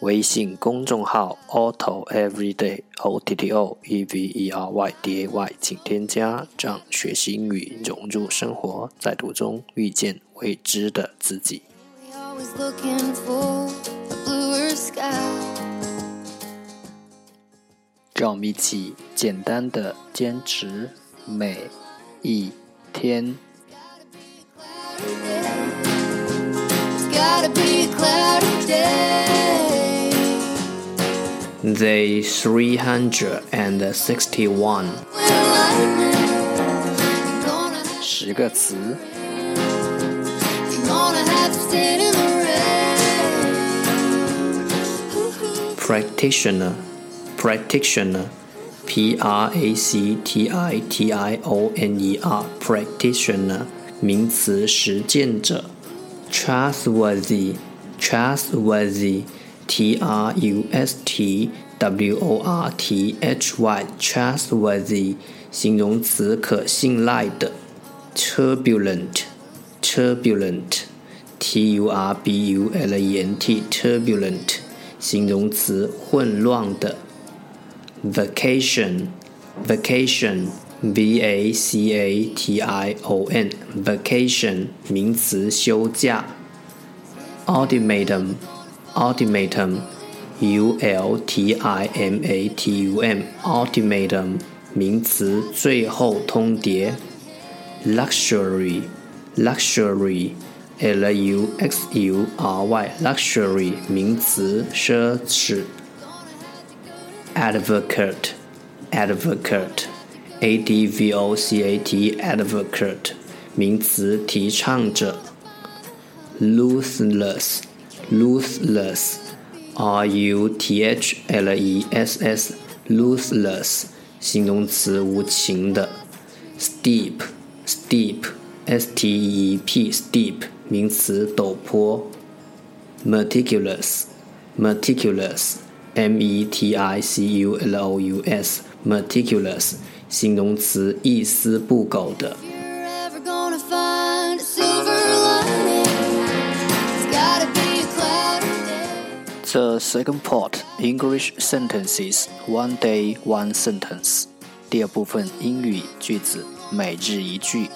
微信公众号 Otto Everyday O T T O E V E R Y D A Y，请添加，让学习英语融入生活，在途中遇见未知的自己。让我们一起简单的坚持每一天。Day three hundred and sixty-one，十个词。Practitioner, practitioner, P R A C T I T I O N E R, practitioner，名词，实践者。Trustworthy, trustworthy。 T R U S T W O R T H Y trustworthy 形容词可信赖的。Turbulent turbulent T U R B U L E N T turbulent 形容词混乱的。Vacation vacation V A C A T I O N vacation 名词休假。Ultimatum ultimatum u l t i m a t u m ultimatum 名词最后通牒 luxury luxury l u x u r y luxury 名词奢侈 advocate advocate a d v o c a t advocate 名词提倡者 ruthless Ruthless, r u t h l e s s, ruthless，形容词，无情的。steep, steep, s t e p, steep，名词，陡坡。meticulous, meticulous, m e t i c u l o u s, meticulous，形容词，一丝不苟的。The second part English sentences one day one sentence。第二部分英语句子每日一句。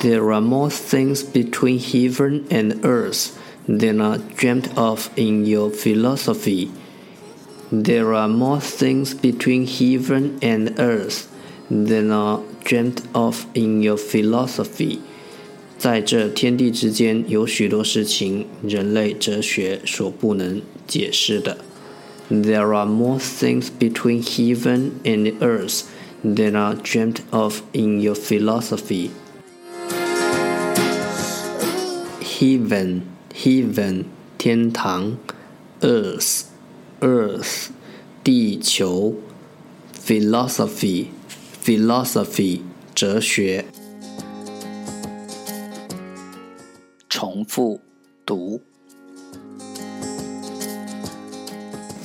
There are more things between heaven and earth than are dreamt of in your philosophy. There are more things between heaven and earth than are dreamt of in your philosophy. 在这天地之间，有许多事情，人类哲学所不能解释的。There are more things between heaven and earth than are dreamt of in your philosophy. Heaven, heaven, 天堂；earth, earth, 地球；philosophy, philosophy, 哲学。 复读。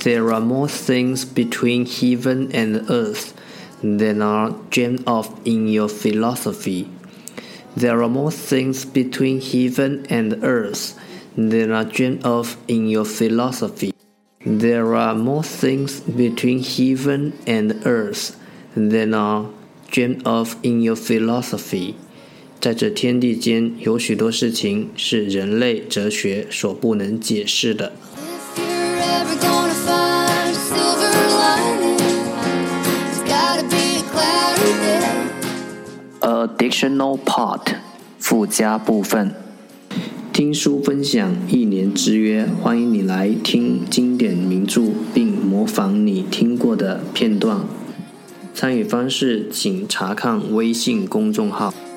There are more things between heaven and earth than are dreamed of in your philosophy. There are more things between heaven and earth than are dreamed of in your philosophy. There are more things between heaven and earth than are dreamed of in your philosophy. 在这天地间，有许多事情是人类哲学所不能解释的。Additional part 附加部分，听书分享一年之约，欢迎你来听经典名著，并模仿你听过的片段。参与方式，请查看微信公众号。《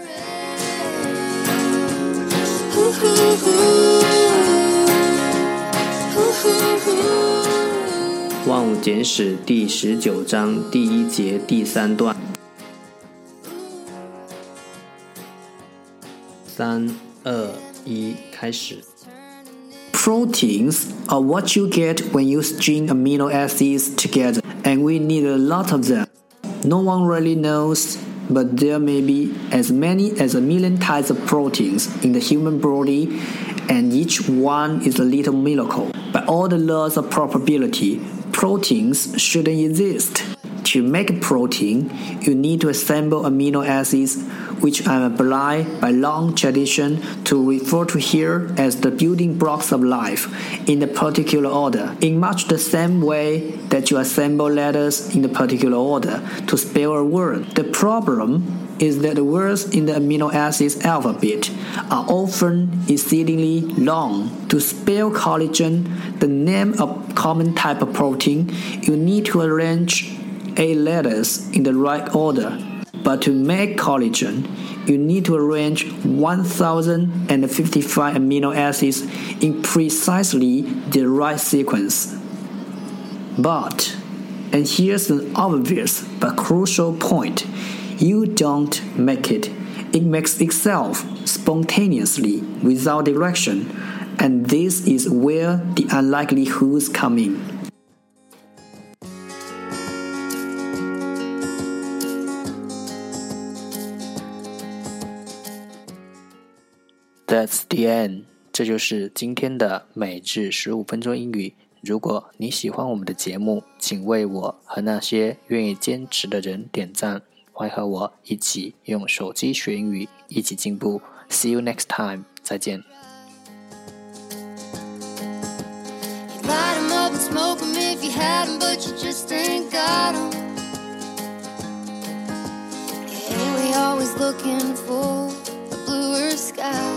简史》第十九章第一节第三段。 三、二、一，开始。Proteins are what you get when you string amino acids together, and we need a lot of them. No one really knows, but there may be as many as a million types of proteins in the human body, and each one is a little miracle. By all the laws of probability, proteins shouldn't exist. To make a protein, you need to assemble amino acids, which I am obliged by long tradition to refer to here as the building blocks of life, in a particular order, in much the same way that you assemble letters in a particular order to spell a word. The problem is that the words in the amino acids alphabet are often exceedingly long. To spell collagen, the name of common type of protein, you need to arrange eight letters in the right order. But to make collagen, you need to arrange 1055 amino acids in precisely the right sequence. But, and here's an obvious but crucial point you don't make it, it makes itself spontaneously without direction, and this is where the unlikelihoods come in. That's the end。这就是今天的每日十五分钟英语。如果你喜欢我们的节目，请为我和那些愿意坚持的人点赞。 欢迎和我一起用手机学英语，一起进步。See you next time。再见。looking for a bluer sky.